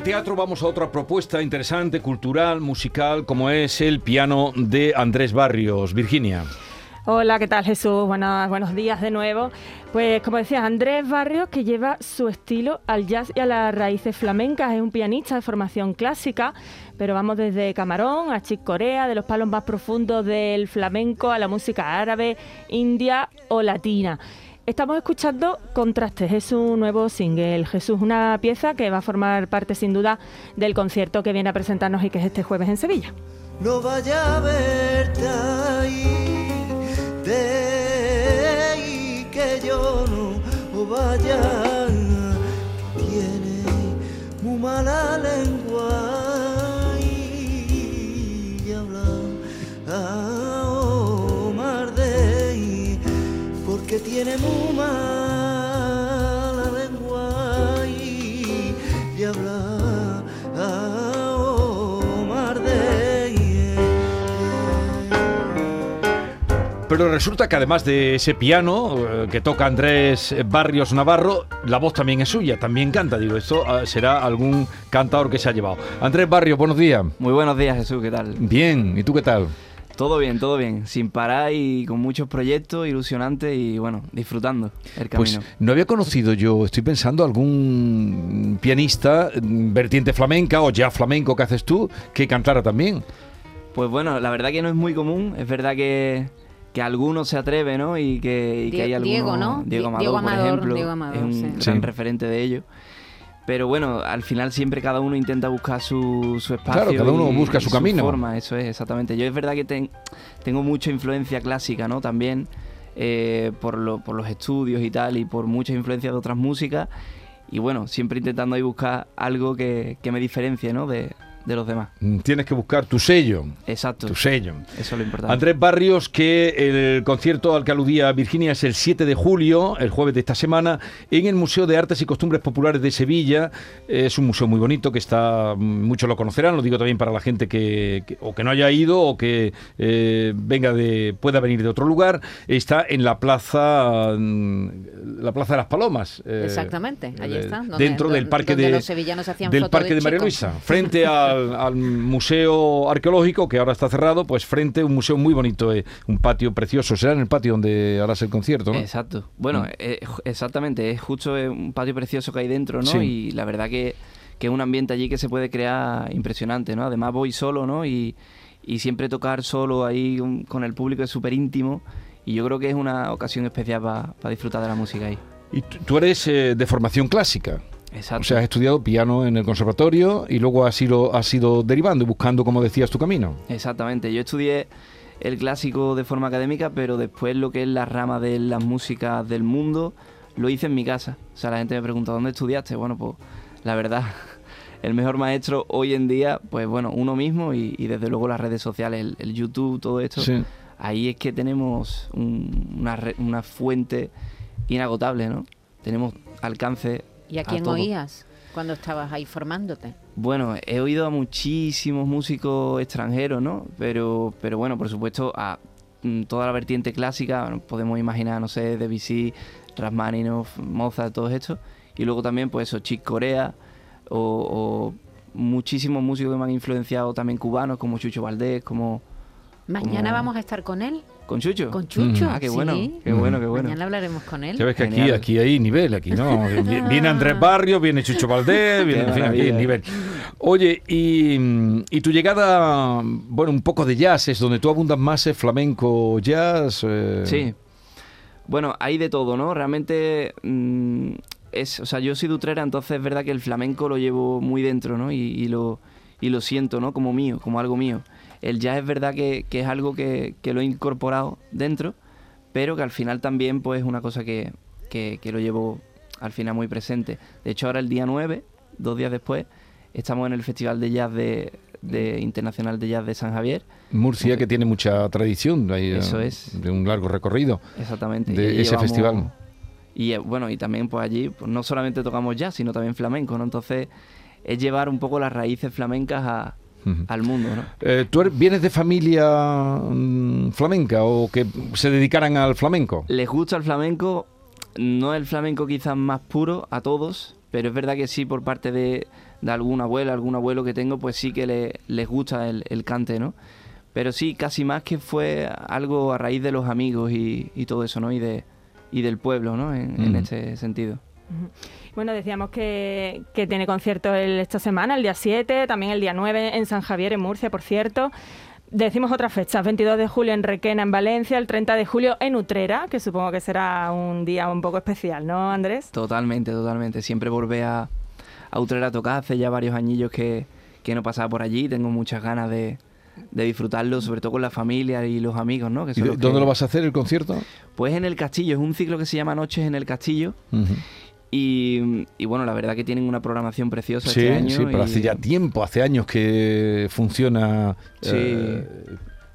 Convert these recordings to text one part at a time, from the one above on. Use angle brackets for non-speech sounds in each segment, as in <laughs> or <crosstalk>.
Del teatro vamos a otra propuesta interesante, cultural, musical, como es el piano de Andrés Barrios. Virginia. Hola, ¿qué tal Jesús? Buenas, buenos días de nuevo. Pues como decía, Andrés Barrios, que lleva su estilo al jazz y a las raíces flamencas, es un pianista de formación clásica, pero vamos desde Camarón a Chick Corea, de los palos más profundos del flamenco a la música árabe, india o latina. Estamos escuchando Contrastes, es un nuevo single, Jesús, una pieza que va a formar parte sin duda del concierto que viene a presentarnos y que es este jueves en Sevilla. No vaya a verte ahí, de que yo no vaya. Tiene muy mala lengua tiene muy mala lengua y, y habla a Omar de Pero resulta que además de ese piano eh, que toca Andrés Barrios Navarro, la voz también es suya, también canta. Digo, esto ah, será algún cantador que se ha llevado. Andrés Barrios, buenos días. Muy buenos días, Jesús, ¿qué tal? Bien, ¿y tú qué tal? Todo bien, todo bien, sin parar y con muchos proyectos ilusionantes y bueno, disfrutando el Pues camino. no había conocido yo, estoy pensando, algún pianista mm, vertiente flamenca o ya flamenco que haces tú que cantara también. Pues bueno, la verdad que no es muy común, es verdad que, que alguno se atreve, ¿no? Y que, y que Die- hay alguno, Diego, ¿no? Diego Di- Amador, Diego por Amador, ejemplo, Diego Amador, es un sí. gran Sí. referente de ello. Pero bueno, al final siempre cada uno intenta buscar su, su espacio. Claro, cada uno y- busca y su camino. forma, eso es, exactamente. Yo es verdad que ten- tengo mucha influencia clásica, ¿no? También eh, por, lo- por los estudios y tal, y por muchas influencias de otras músicas. Y bueno, siempre intentando ahí buscar algo que, que me diferencie, ¿no? De, de los demás. Mm, Tienes que buscar tu sello, Exacto. tu sello. Eso es lo importante. Andrés Barrios, que el concierto al que aludía Virginia es el 7 de julio, el jueves de esta semana, en el Museo de Artes y Costumbres Populares de Sevilla. Es un museo muy bonito que está, muchos lo conocerán, lo digo también para la gente que, que- o que no haya ido o que eh, venga de, pueda venir de otro lugar. Está en la plaza, mm, la plaza de las Palomas. eh, Exactamente, allí eh, está, donde- dentro del parque donde de los sevillanos hacían del parque de de María. Luisa, frente <laughs> al, al museo arqueológico que ahora está cerrado, pues frente a un museo muy bonito, eh, un patio precioso. Será en el patio donde harás el concierto, ¿no? Exacto. Bueno, Mm. eh, exactamente, es justo eh, un patio precioso que hay dentro, ¿no? Sí. Y la verdad que, que es un ambiente allí que se puede crear impresionante, ¿no? Además voy solo, ¿no? Y, y siempre tocar solo ahí con, con el público es súper íntimo y yo creo que es una ocasión especial para disfrutar de la música ahí. Y tú tú eres eh, de formación clásica. Exacto. O sea, has estudiado piano en el conservatorio y luego has ido, has ido derivando y buscando, como decías, tu camino. Exactamente. Yo estudié el clásico de forma académica, pero después lo que es la rama de las músicas del mundo lo hice en mi casa. O sea, la gente me pregunta, ¿dónde estudiaste? Bueno, pues la verdad, <laughs> el mejor maestro hoy en día, pues bueno, uno mismo y, y desde luego las redes sociales, el, el YouTube, todo esto. Sí. Ahí es que tenemos un- una, una fuente inagotable, ¿no? Tenemos alcance. ¿Y a quién oías cuando estabas ahí formándote? Bueno, he oído a muchísimos músicos extranjeros, ¿no? Pero, pero bueno, por supuesto, a mm, toda la vertiente clásica, bueno, podemos imaginar, no sé, Debussy, Rachmaninoff, Mozart, todos estos. Y luego también, pues eso, Chick Corea, o, o muchísimos músicos que me han influenciado también cubanos, como Chucho Valdés, como Mañana vamos a estar con él, ¿Con Chucho? con Chucho. Ah, qué bueno, sí. qué bueno, qué bueno. Mañana hablaremos con él. Ya ves que aquí, Genial. aquí hay nivel, aquí no. <laughs> Vi- Viene Andrés Barrio, viene Chucho Valdés, viene, en fin, aquí hay nivel. Oye, y, y tu llegada, bueno, un poco de jazz, es donde tú abundas más, es flamenco, jazz. eh, Sí. Bueno, hay de todo, ¿no? Realmente mm, es, o sea, yo soy de Utrera, entonces es verdad que el flamenco lo llevo muy dentro, ¿no? Y, y lo, y lo siento, ¿no? Como mío, como algo mío. El jazz es verdad que, que es algo que, que lo he incorporado dentro, pero que al final también pues es una cosa que, que, que lo llevo al final muy presente. De hecho, ahora el día 9, dos días después, estamos en el Festival de Jazz de, de Internacional de Jazz de San Javier. Murcia, que tiene mucha tradición, Eso eh, es. de un largo recorrido Exactamente. de y ese llevamos- festival. Y eh, bueno, y también pues allí pues, no solamente tocamos jazz, sino también flamenco, ¿no? Entonces es llevar un poco las raíces flamencas a- Al mundo, ¿no? Eh, ¿Tú eres- vienes de familia mm, flamenca o que se dedicaran al flamenco? Les gusta el flamenco, no el flamenco quizás más puro a todos, pero es verdad que sí por parte de, de alguna abuela, algún abuelo que tengo, pues sí que le- les gusta el, el cante, ¿no? Pero sí, casi más que fue algo a raíz de los amigos y, y todo eso, ¿no? Y, de, y del pueblo, ¿no? En, en Ujú. este sentido. Bueno, decíamos que, que tiene concierto el- esta semana, el día 7, también el día 9 en San Javier, en Murcia, por cierto. Decimos otras fechas, 22 de julio en Requena, en Valencia, el 30 de julio en Utrera, que supongo que será un día un poco especial, ¿no, Andrés? Totalmente, totalmente. Siempre volver a, a Utrera a tocar. Hace ya varios añillos que, que no pasaba por allí. Tengo muchas ganas de, de disfrutarlo, sobre todo con la familia y los amigos, ¿no? Que ¿Y son de- los que- ¿Dónde lo vas a hacer el concierto? Pues en el castillo. Es un ciclo que se llama Noches en el Castillo. Y, y bueno, la verdad que tienen una programación preciosa Sí, este año. sí, pero y- hace ya tiempo, hace años que funciona. Sí. eh,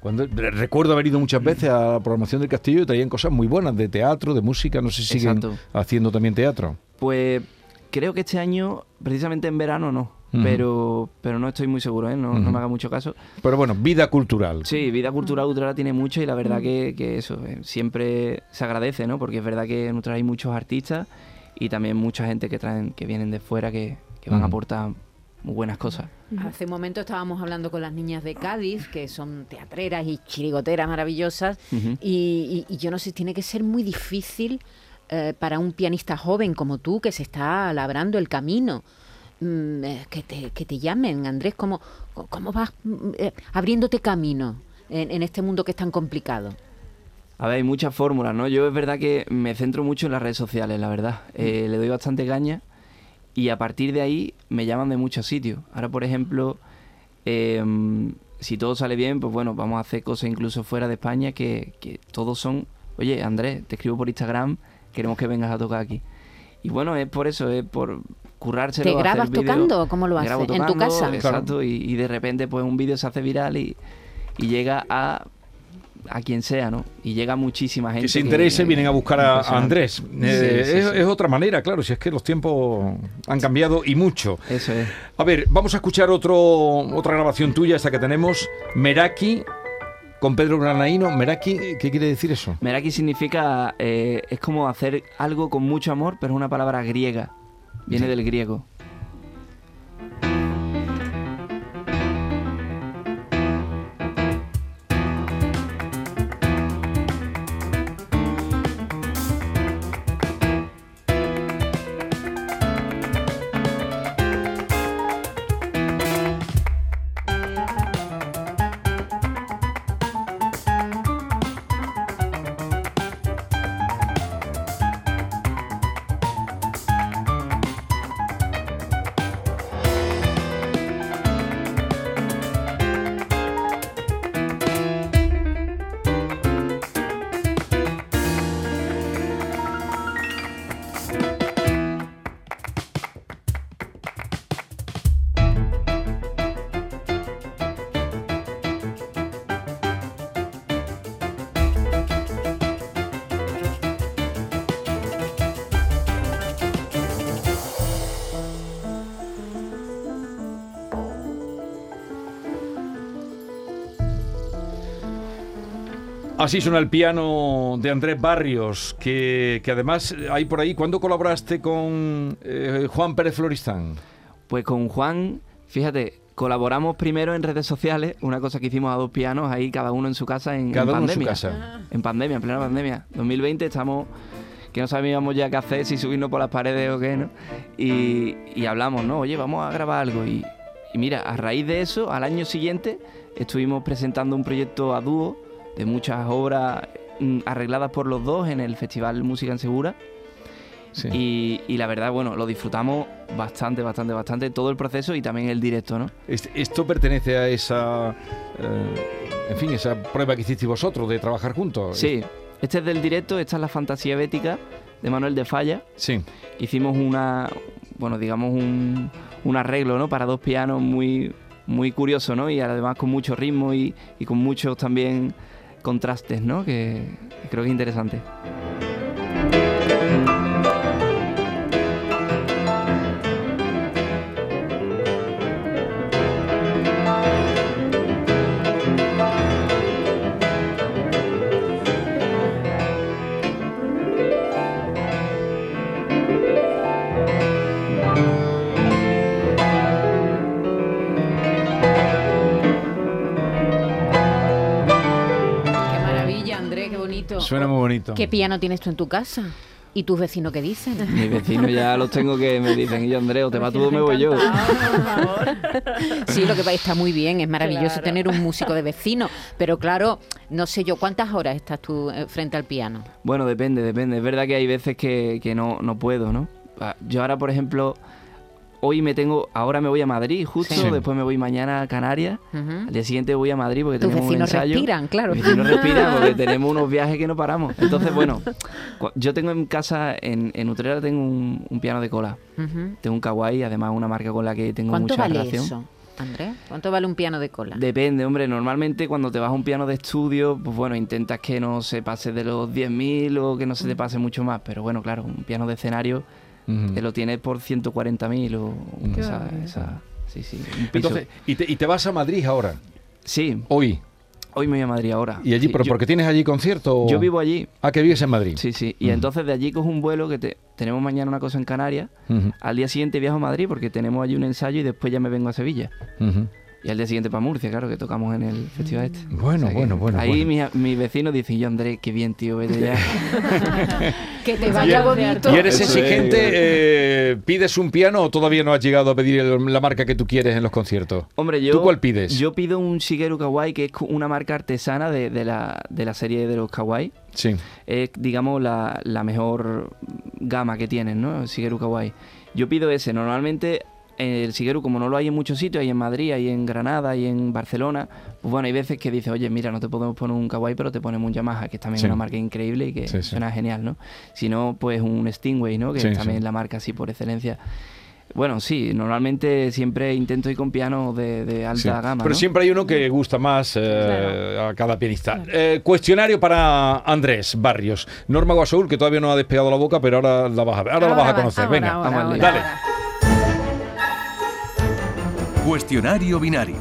cuando, recuerdo haber ido muchas veces a la programación del castillo y traían cosas muy buenas de teatro, de música, no sé si siguen Exacto. haciendo también teatro. Pues creo que este año, precisamente en verano, no. Pero, pero no estoy muy seguro, ¿eh? No, me haga mucho caso. Pero bueno, vida cultural. Sí, vida cultural Utrera tiene mucho y la verdad que, que eso eh, siempre se agradece, ¿no? Porque es verdad que en Utrera hay muchos artistas y también mucha gente que traen, que vienen de fuera que, que van a aportar muy buenas cosas. Hace un momento estábamos hablando con las niñas de Cádiz, que son teatreras y chirigoteras maravillosas, Ujú. y, y- y yo no sé, tiene que ser muy difícil eh, para un pianista joven como tú, que se está labrando el camino, mm, eh, que, te, que te llamen, Andrés, ¿cómo, cómo vas mm, eh, abriéndote camino en, en este mundo que es tan complicado? A ver, hay muchas fórmulas, ¿no? Yo es verdad que me centro mucho en las redes sociales, la verdad. Eh, le doy bastante caña y a partir de ahí me llaman de muchos sitios. Ahora, por ejemplo, em, si todo sale bien, pues bueno, vamos a hacer cosas incluso fuera de España que, que todos son, oye, Andrés, te escribo por Instagram, queremos que vengas a tocar aquí. Y bueno, es por eso, es por currárselo. ¿Te hacer grabas tocando o cómo lo haces? ¿En tu casa? Exacto, y, y de repente pues un vídeo se hace viral y, y llega a a quien sea, ¿no? Y llega muchísima gente. Que se interese, vienen a buscar a-. Andrés. Eh, Sí, sí, es, sí. es otra manera, claro, si es que los tiempos han cambiado y mucho. Eso es. A ver, vamos a escuchar otro, otra grabación tuya, esta que tenemos, Meraki, con Pedro Granaíno. Meraki, ¿qué quiere decir eso? Meraki significa, eh, es como hacer algo con mucho amor, pero es una palabra griega. Viene del griego. Así suena el piano de Andrés Barrios, que, que además hay por ahí. ¿Cuándo colaboraste con eh, Juan Pérez Floristán? Pues con Juan, fíjate, colaboramos primero en redes sociales, una cosa que hicimos a dos pianos ahí, cada uno en su casa en, uno en su pandemia. casa. En pandemia, en plena pandemia. 2020 estamos que no sabíamos ya qué hacer, si subirnos por las paredes o qué, ¿no? Y, y hablamos, ¿no? Oye, vamos a grabar algo. Y, y mira, a raíz de eso, al año siguiente, estuvimos presentando un proyecto a dúo de muchas obras mm, arregladas por los dos en el Festival Música en Segura. Sí. Y, y la verdad, bueno, lo disfrutamos bastante, bastante, bastante, todo el proceso y también el directo, ¿no? Este- Esto pertenece a esa, eh, en fin, esa prueba que hicisteis vosotros de trabajar juntos. Sí, este es del directo, esta es la fantasía bética de Manuel de Falla. Sí. hicimos una, bueno, digamos un, un arreglo, ¿no? Para dos pianos muy, muy curioso, ¿no? Y además con mucho ritmo y, y con muchos también contrastes, ¿no? Que, creo que es interesante. Suena muy bonito. ¿Qué piano tienes tú en tu casa? ¿Y tus vecinos qué dicen? Mis vecinos ya los tengo que me dicen, y yo, Andrés, o te vas tú o me voy yo. <laughs> Sí, lo que va está muy bien, es maravilloso Claro. tener un músico de vecino, pero claro, no sé yo, ¿cuántas horas estás tú eh, frente al piano? Bueno, depende, depende. Es verdad que hay veces que, que no, no puedo, ¿no? Ah, Yo ahora, por ejemplo, hoy me tengo, ahora me voy a Madrid justo, Sí. después me voy mañana a Canarias, Ujú. al día siguiente voy a Madrid porque Tus tenemos un ensayo. respiran, claro. Mis vecinos respiran porque <laughs> tenemos unos viajes que no paramos. Entonces, bueno, yo tengo en casa, en, en Utrera tengo un, un piano de cola. Tengo un Kawaii, además una marca con la que tengo ¿Cuánto mucha vale relación. eso, Andrés? ¿Cuánto vale un piano de cola? Depende, hombre. Normalmente cuando te vas a un piano de estudio, pues bueno, intentas que no se pase de los 10.000 o que no se te pase mucho más. Pero bueno, claro, un piano de escenario Lo tienes por 140.000 o Qué esa, Sí, sí. un piso. Entonces, y te, y te vas a Madrid ahora, sí, hoy. hoy me voy a Madrid ahora. ¿Y allí, Sí, pero yo, porque tienes allí concierto? o- yo vivo allí. Ah, que vives en Madrid. Sí, sí. Y entonces de allí cojo un vuelo que te- tenemos mañana una cosa en Canarias. Al día siguiente viajo a Madrid porque tenemos allí un ensayo y después ya me vengo a Sevilla. Y al día siguiente para Murcia, claro, que tocamos en el festival este. Bueno, que bueno, bueno, Ahí bueno. mis, mis vecinos dicen, yo Andrés, qué bien, tío, vete ya. <laughs> Que te vaya bonito. ¿Y eres exigente? eh, ¿Pides un piano o todavía no has llegado a pedir el- la marca que tú quieres en los conciertos? Hombre, yo... ¿Tú cuál pides? Yo pido un Shigeru Kawaii, que es una marca artesana de, de la, de la serie de los Kawaii. Sí. Es, digamos, la, la mejor gama que tienen, ¿no? El Shigeru Kawaii. Yo pido ese. Normalmente el Shigeru, como no lo hay en muchos sitios, hay en Madrid, hay en Granada, hay en Barcelona, pues bueno, hay veces que dices, oye, mira, no te podemos poner un Kawaii, pero te ponemos un Yamaha, que es también Sí. una marca increíble y que Sí, sí. suena genial, ¿no? Si no, pues un Stingway, ¿no? Que Sí, es también sí. la marca así por excelencia. Bueno, sí, normalmente siempre intento ir con pianos de, de alta Sí. gama. Pero ¿no? siempre hay uno que gusta más eh, a cada pianista. Eh, cuestionario para Andrés Barrios. Norma Guasaúl, que todavía no ha despegado la boca, pero ahora la vas a ver. Ahora, la vas a conocer. ahora, Venga, ahora, ahora, dale. Cuestionario binario.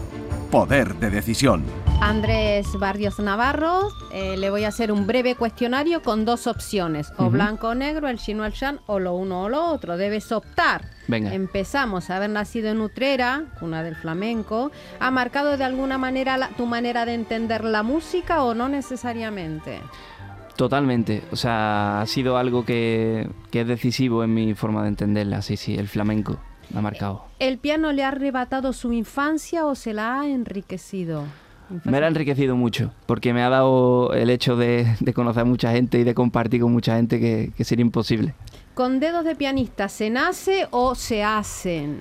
Poder de decisión. Andrés Barrios Navarro, eh, le voy a hacer un breve cuestionario con dos opciones, o blanco o negro, el chino al shan, o lo uno o lo otro. Debes optar. Venga. Empezamos. Haber nacido en Utrera, cuna del flamenco, ¿ha marcado de alguna manera la- tu manera de entender la música o no necesariamente? Totalmente, o sea, ha sido algo que, que es decisivo en mi forma de entenderla, sí, sí, el flamenco me ha marcado. ¿El piano le ha arrebatado su infancia o se la ha enriquecido? Me ha enriquecido mucho, porque me ha dado el hecho de, de conocer a mucha gente y de compartir con mucha gente que, que sería imposible. ¿Con dedos de pianista se nace o se hacen?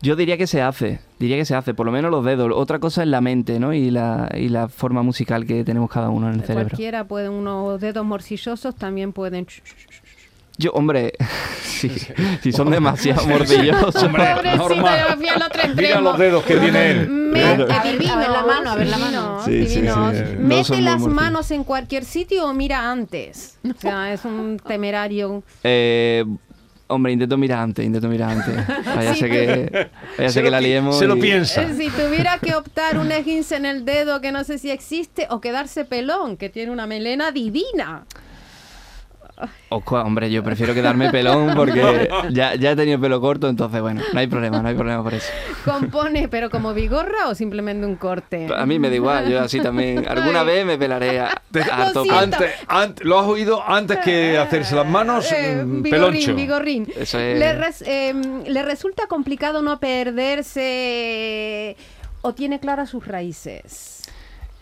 Yo diría que se hace, diría que se hace, por lo menos los dedos. Otra cosa es la mente, ¿no? Y la, y la forma musical que tenemos cada uno en el cerebro. Cualquiera puede, unos dedos morcillosos también pueden... Yo, hombre, <laughs> sí, si son demasiado mordillosos. Hombre, Norma, fui al otro mira los dedos que tiene él. Me- Claro. A ver, divinos, a ver la mano, a ver la mano. Sí, sí, divinos. sí, Mete las manos en cualquier sitio o mira antes. O sea, es un temerario. Eh, hombre, intento mirar antes, intento mirar antes. <laughs> Vaya Sí, sé que, vaya Se sé que la liemos. Se lo piensa. Eh, Si tuviera que optar un esguince en el dedo que no sé si existe o quedarse pelón, que tiene una melena divina. Oscua, hombre, yo prefiero quedarme pelón porque <laughs> ya, ya he tenido pelo corto, entonces bueno, no hay problema, no hay problema por eso. ¿Compone, pero como vigorra o simplemente un corte? A mí me da igual, yo así también. <laughs> Alguna Ay. vez me pelaré a, siento. Antes, antes- ¿Lo has oído antes que hacerse las manos? Eh, mm, vigorrín, peloncho. vigorrín. Eso es- ¿Le, res- eh, ¿Le resulta complicado no perderse o tiene claras sus raíces?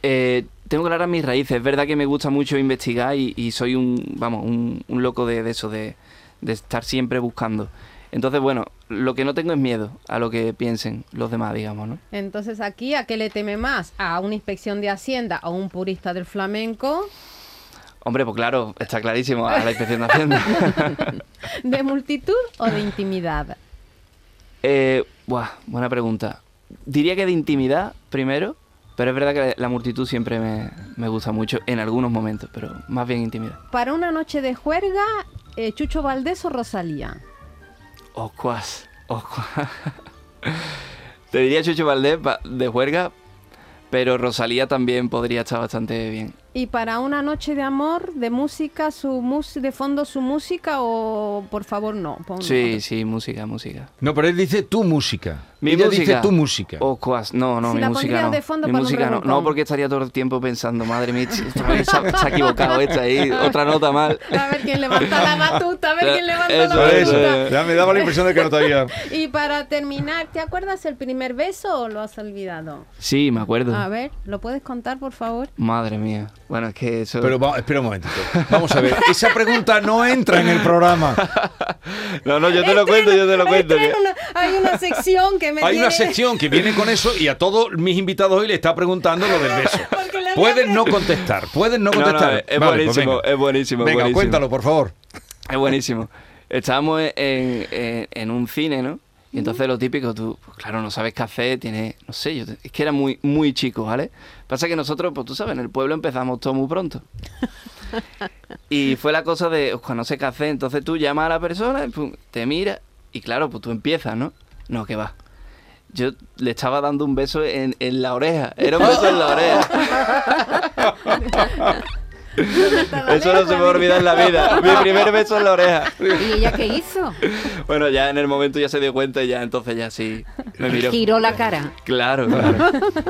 Eh, tengo claras mis raíces. Es verdad que me gusta mucho investigar y, y soy un, vamos, un, un loco de, de eso, de, de estar siempre buscando. Entonces, bueno, lo que no tengo es miedo a lo que piensen los demás, digamos, ¿no? Entonces aquí, ¿a qué le teme más? ¿A una inspección de Hacienda o un purista del flamenco? Hombre, pues claro, está clarísimo a la inspección de Hacienda. <laughs> ¿De multitud o de intimidad? Eh, buah, buena pregunta. Diría que de intimidad primero, pero es verdad que la multitud siempre me, me gusta mucho en algunos momentos, pero más bien intimidad. Para una noche de juerga, eh, Chucho Valdés o Rosalía. Oscuas, oscuas. <laughs> Te diría Chucho Valdés de juerga, pero Rosalía también podría estar bastante bien. Y para una noche de amor, de música, su mus de fondo su música o por favor no. pon- Sí, sí, música, música. No, pero él dice tu música. Mi Ella música. dice tu música. Oscuas, no, no, Si mi la música no. de fondo mi para un música no. No, porque estaría todo el tiempo pensando, madre mía, se ha, se ha equivocado esta ahí, otra nota mal. A ver quién levanta la batuta, a ver quién levanta Eso, la eso, batuta. eso. Ya me daba la impresión de que no te había... <laughs> Y para terminar, ¿te acuerdas el primer beso o lo has olvidado? Sí, me acuerdo. A ver, ¿lo puedes contar, por favor? Madre mía. Bueno, es que eso... Pero va- espera un momentito. Vamos a ver. Esa pregunta no entra en el programa. <laughs> No, no, yo te lo cuento, yo te lo cuento. Hay que- una, hay una sección que me Hay una tiene- sección que viene con eso y a todos mis invitados hoy le está preguntando lo del beso. <laughs> Pueden no contestar, pueden no No, no, contestar. es Vale, pues buenísimo, venga. es buenísimo, es Venga, buenísimo. cuéntalo, por favor. Es buenísimo. Estábamos en, en- en un cine, ¿no? Y entonces lo típico, tú, pues claro, no sabes qué hacer, tienes, no sé, yo, es que era muy, muy chico, ¿vale? Pasa que nosotros, pues tú sabes, en el pueblo empezamos todo muy pronto. <laughs> Y fue la cosa de, "Oscua, no sé qué hacer, entonces tú llamas a la persona, y pum, te mira, y claro, pues tú empiezas, ¿no? No, que va. Yo le estaba dando un beso en, en la oreja, era un beso en la oreja. <laughs> Eso no se me va a olvidar en la vida. Mi primer beso en la oreja. ¿Y ella qué hizo? Bueno, ya en el momento ya se dio cuenta y ya entonces ya sí me miró. Giró la cara. Claro, claro.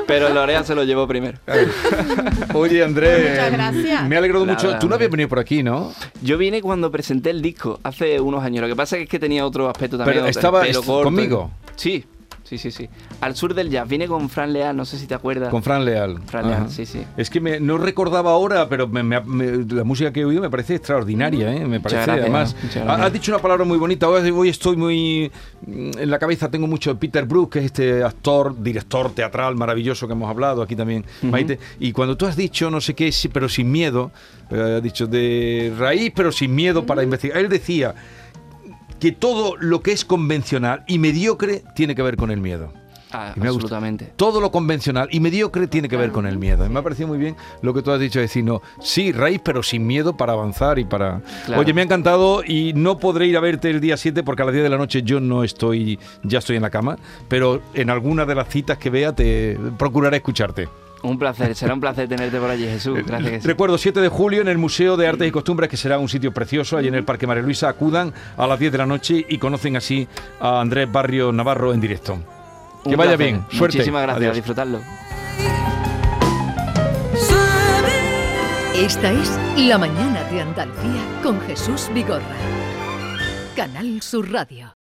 Pero en la oreja se lo llevó primero. <laughs> Oye, Andrés. Muchas gracias. Me ha alegrado Nada, mucho. Tú no habías venido por aquí, ¿no? Yo vine cuando presenté el disco, hace unos años. Lo que pasa es que tenía otro aspecto también. Pero estaba corto. conmigo. Sí, sí, sí, sí. Al sur del jazz. Vine con Fran Leal, no sé si te acuerdas. Con Fran Leal. Fran Leal, Ajá. sí, sí. Es que me- no recordaba ahora, pero me- la música que he oído me parece extraordinaria, ¿eh? Me parece, gracias, además. Has dicho una palabra muy bonita. Hoy, hoy estoy muy. mm, En la cabeza tengo mucho Peter Brook, que es este actor, director teatral maravilloso que hemos hablado aquí también, Maite. Y cuando tú has dicho no sé qué, pero sin miedo, eh, has dicho de raíz, pero sin miedo para investigar. Él decía que todo lo que es convencional y mediocre tiene que ver con el miedo. Ah, Y me absolutamente. Todo lo convencional y mediocre tiene que ver con el miedo. Y me ha parecido muy bien lo que tú has dicho, decir, no, sí, raíz, pero sin miedo para avanzar y para... Claro. Oye, me ha encantado y no podré ir a verte el día 7 porque a las 10 de la noche yo no estoy, ya estoy en la cama, pero en alguna de las citas que vea te procuraré escucharte. Un placer, será un placer tenerte por allí, Jesús. Gracias que sí. Recuerdo 7 de julio en el Museo de Artes y Costumbres, que será un sitio precioso, allí en el Parque María Luisa. Acudan a las 10 de la noche y conocen así a Andrés Barrio Navarro en directo. Que vaya placer. bien, suerte. Muchísimas gracias, Adiós. a disfrutarlo. Esta es La Mañana de Andalucía con Jesús Vigorra. Canal Sur Radio.